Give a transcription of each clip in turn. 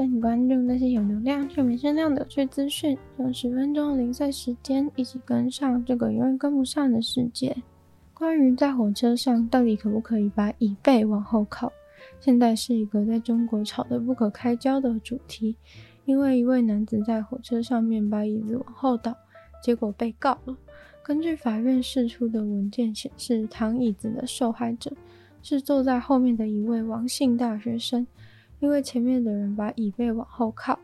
带你关注那些有流量却没声量的趣资讯。用十分钟的零碎时间，一起跟上这个永远跟不上的世界。关于在火车上到底可不可以把椅背往后靠？现在是一个在中国吵得不可开交的主题，因为一位男子在火车上面把椅子往后倒，结果被告了。根据法院释出的文件显示，躺椅子的受害者是坐在后面的一位王姓大学生，因为前面的人把椅背往后靠，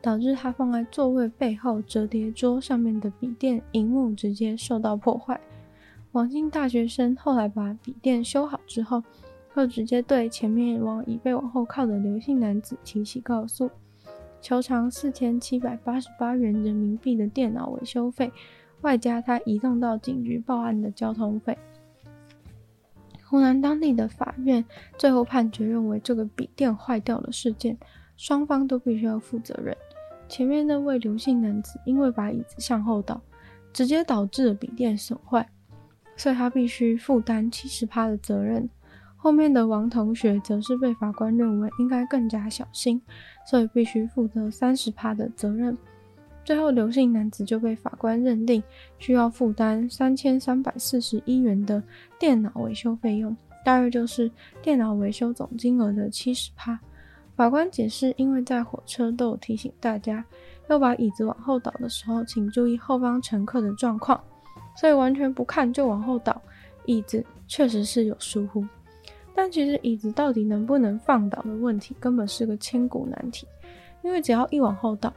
导致他放在座位背后折叠桌上面的笔电荧幕直接受到破坏。王姓大学生后来把笔电修好之后，就直接对前面往椅背往后靠的刘姓男子提起告诉，求偿四千七百八十八元人民币的电脑维修费，外加他移动到警局报案的交通费。湖南当地的法院最后判决认为，这个笔电坏掉的事件，双方都必须要负责任。前面那位刘姓男子因为把椅子向后倒，直接导致了笔电损坏，所以他必须负担七十趴的责任。后面的王同学则是被法官认为应该更加小心，所以必须负责三十趴的责任。最后，刘姓男子就被法官认定需要负担三千三百四十一元的电脑维修费用，大约就是电脑维修总金额的七十趴。法官解释，因为在火车都有提醒大家要把椅子往后倒的时候，请注意后方乘客的状况，所以完全不看就往后倒，椅子确实是有疏忽。但其实椅子到底能不能放倒的问题，根本是个千古难题。因为只要一往后倒，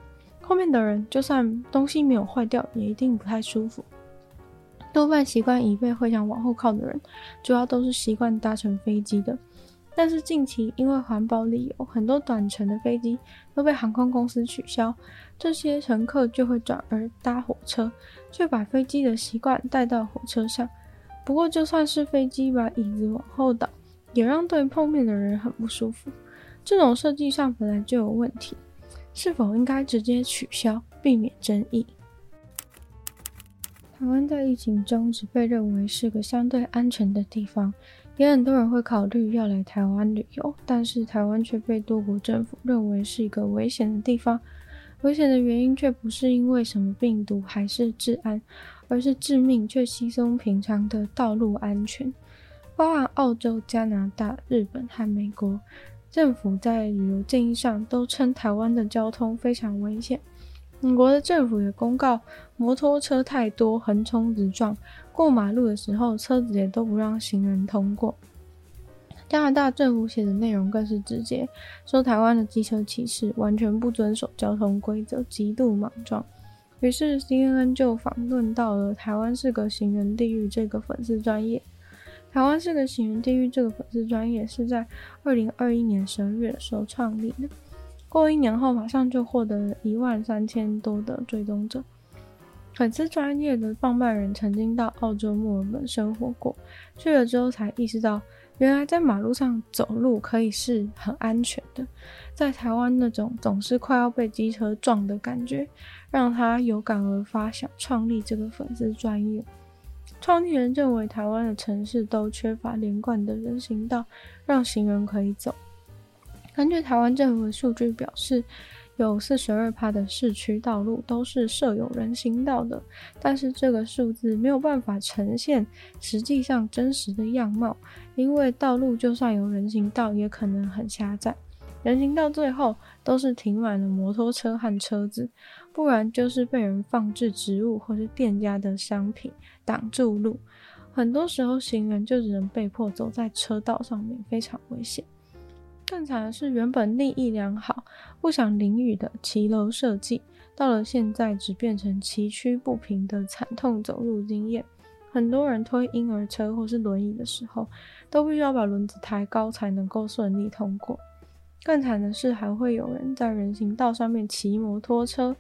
后面的人就算东西没有坏掉，也一定不太舒服。多半习惯椅背会向往后靠的人，主要都是习惯搭乘飞机的。但是近期因为环保理由，很多短程的飞机都被航空公司取消，这些乘客就会转而搭火车，却把飞机的习惯带到火车上。不过就算是飞机把椅子往后倒，也让对碰面的人很不舒服。这种设计上本来就有问题，是否应该直接取消，避免争议？台湾在疫情中只被认为是个相对安全的地方，也很多人会考虑要来台湾旅游，但是台湾却被多国政府认为是一个危险的地方。危险的原因却不是因为什么病毒，还是治安，而是致命却稀松平常的道路安全。包含澳洲、加拿大、日本和美国政府在旅游建议上都称台湾的交通非常危险。美国的政府也公告，摩托车太多，横冲直撞，过马路的时候车子也都不让行人通过。加拿大政府写的内容更是直接说，台湾的机车骑士完全不遵守交通规则，极度莽撞。于是 CNN 就访问到了“台湾是个行人地狱”这个粉丝专业。台湾是个行人地狱，这个粉丝专业是在二零二一年十二月的时候创立的，过一年后马上就获得了一万三千多的追踪者。粉丝专业的创办人曾经到澳洲墨尔本生活过，去了之后才意识到，原来在马路上走路可以是很安全的。在台湾那种总是快要被机车撞的感觉，让他有感而发，想创立这个粉丝专业。创立人认为，台湾的城市都缺乏连贯的人行道，让行人可以走。根据台湾政府的数据表示，有四十二趴的市区道路都是设有人行道的，但是这个数字没有办法呈现实际上真实的样貌，因为道路就算有人行道，也可能很狭窄。人行道最后都是停满了摩托车和车子，不然就是被人放置植物或是店家的商品挡住路。很多时候行人就只能被迫走在车道上面，非常危险。更惨的是，原本利益良好、不想淋雨的骑楼设计，到了现在只变成崎岖不平的惨痛走路经验。很多人推婴儿车或是轮椅的时候，都必须要把轮子抬高才能够顺利通过。更惨的是，还会有人在人行道上面骑摩托车。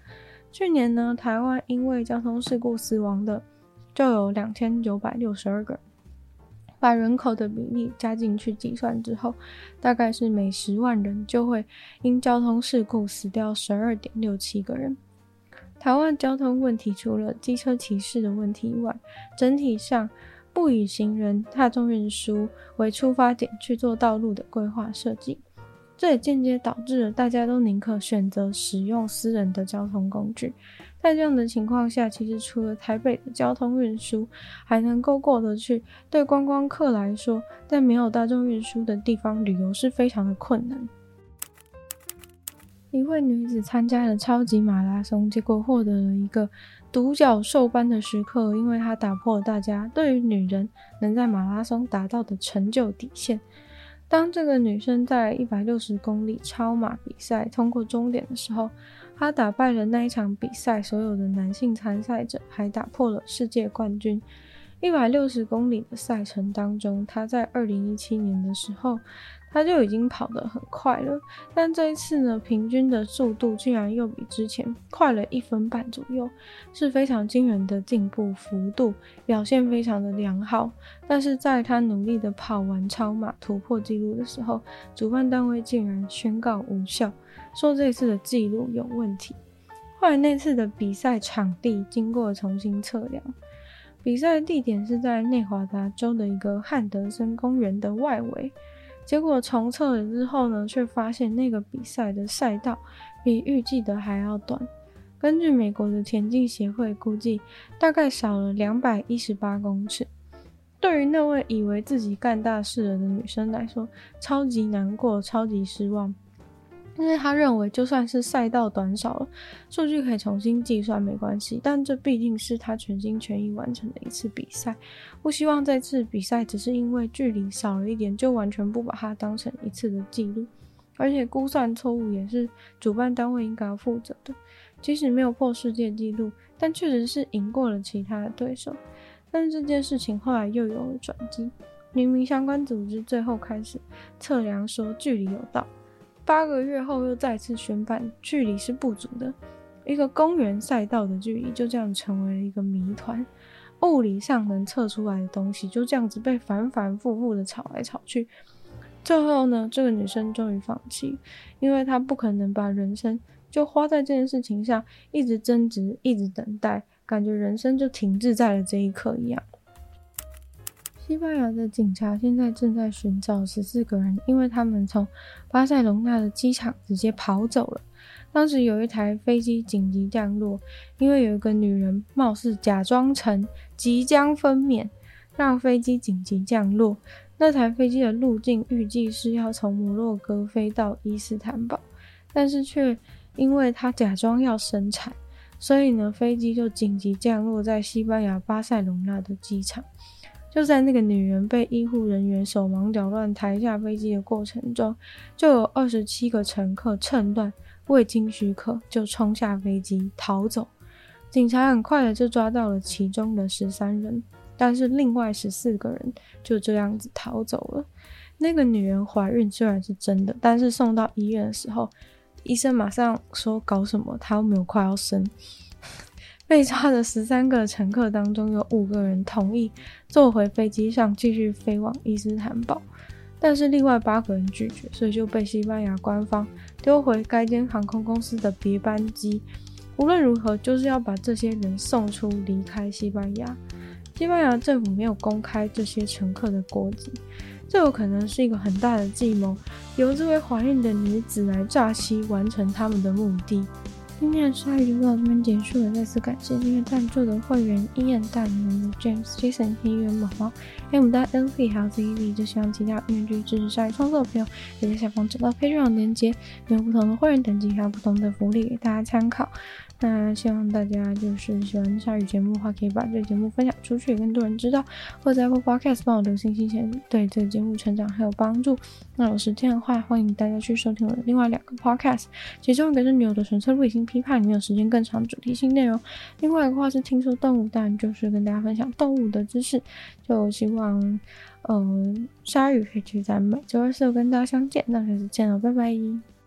去年呢，台湾因为交通事故死亡的就有两千九百六十二个，把人口的比例加进去计算之后，大概是每十万人就会因交通事故死掉十二点六七个人。台湾交通问题除了机车骑士的问题以外，整体上不以行人、大众运输为出发点去做道路的规划设计。这也间接导致了大家都宁可选择使用私人的交通工具。在这样的情况下，其实除了台北的交通运输还能够过得去，对观光客来说，在没有大众运输的地方旅游是非常的困难。一位女子参加了超级马拉松，结果获得了一个独角兽般的时刻，因为她打破了大家对于女人能在马拉松达到的成就底线。当这个女生在一百六十公里超马比赛通过终点的时候，她打败了那一场比赛所有的男性参赛者，还打破了世界冠军。一百六十公里的赛程当中，她在二零一七年的时候。他就已经跑得很快了，但这一次呢，平均的速度竟然又比之前快了一分半左右，是非常惊人的进步幅度，表现非常的良好。但是在他努力的跑完超马突破纪录的时候，主办单位竟然宣告无效，说这次的纪录有问题。后来那次的比赛场地经过重新测量，比赛地点是在内华达州的一个汉德森公园的外围。结果重测了之后呢，却发现那个比赛的赛道比预计的还要短。根据美国的田径协会估计，大概少了两百一十八公尺。对于那位以为自己干大事了的女生来说，超级难过，超级失望。因为他认为，就算是赛道短少了，数据可以重新计算没关系，但这毕竟是他全心全意完成的一次比赛，不希望这次比赛只是因为距离少了一点，就完全不把它当成一次的记录。而且估算错误也是主办单位应该要负责的。即使没有破世界纪录，但确实是赢过了其他的对手。但是这件事情后来又有了转机，明明相关组织最后开始测量说距离有到。八个月后又再次宣判，距离是不足的。一个公园赛道的距离就这样成为了一个谜团，物理上能测出来的东西就这样子被反反复复的吵来吵去。最后呢，这个女生终于放弃，因为她不可能把人生就花在这件事情上，一直争执，一直等待，感觉人生就停滞在了这一刻一样。西班牙的警察现在正在寻找十四个人，因为他们从巴塞隆纳的机场直接跑走了。当时有一台飞机紧急降落，因为有一个女人貌似假装成即将分娩，让飞机紧急降落。那台飞机的路径预计是要从摩洛哥飞到伊斯坦堡，但是却因为她假装要生产，所以呢，飞机就紧急降落在西班牙巴塞隆纳的机场。就在那个女人被医护人员手忙脚乱抬下飞机的过程中，就有二十七个乘客趁乱未经许可就冲下飞机逃走。警察很快的就抓到了其中的十三人，但是另外十四个人就这样子逃走了。那个女人怀孕虽然是真的，但是送到医院的时候，医生马上说搞什么，她又没有快要生。被抓的十三个乘客当中，有五个人同意坐回飞机上继续飞往伊斯坦堡，但是另外八个人拒绝，所以就被西班牙官方丢回该间航空公司的别班机。无论如何，就是要把这些人送出离开西班牙。西班牙政府没有公开这些乘客的国籍，这有可能是一个很大的计谋，由这位怀孕的女子来诈欺，完成他们的目的。今天的鲨鱼就到这边结束了，再次感谢今天赞助的会员伊恩、大牛、James、Jason、黑渊、毛毛、M 大、LP 还有 ZV，就希望其他愿意支持鲨鱼创作的朋友，也在下方找到配乐的链接，有不同的会员等级，还有不同的福利给大家参考。那希望大家就是喜欢鲨鱼节目的话，可以把这个节目分享出去，更多人知道，或者在 Apple Podcast 帮我留星星前，对这个节目成长很有帮助。那有时间的话，欢迎大家去收听我的另外两个 Podcast，其中一个是女友的纯粹理性批判，里面有时间更长主题性内容；另外一个话是听说动物，但就是跟大家分享动物的知识。就希望，嗯、鲨鱼可以继续在每周二四跟大家相见，那下次见了，拜拜。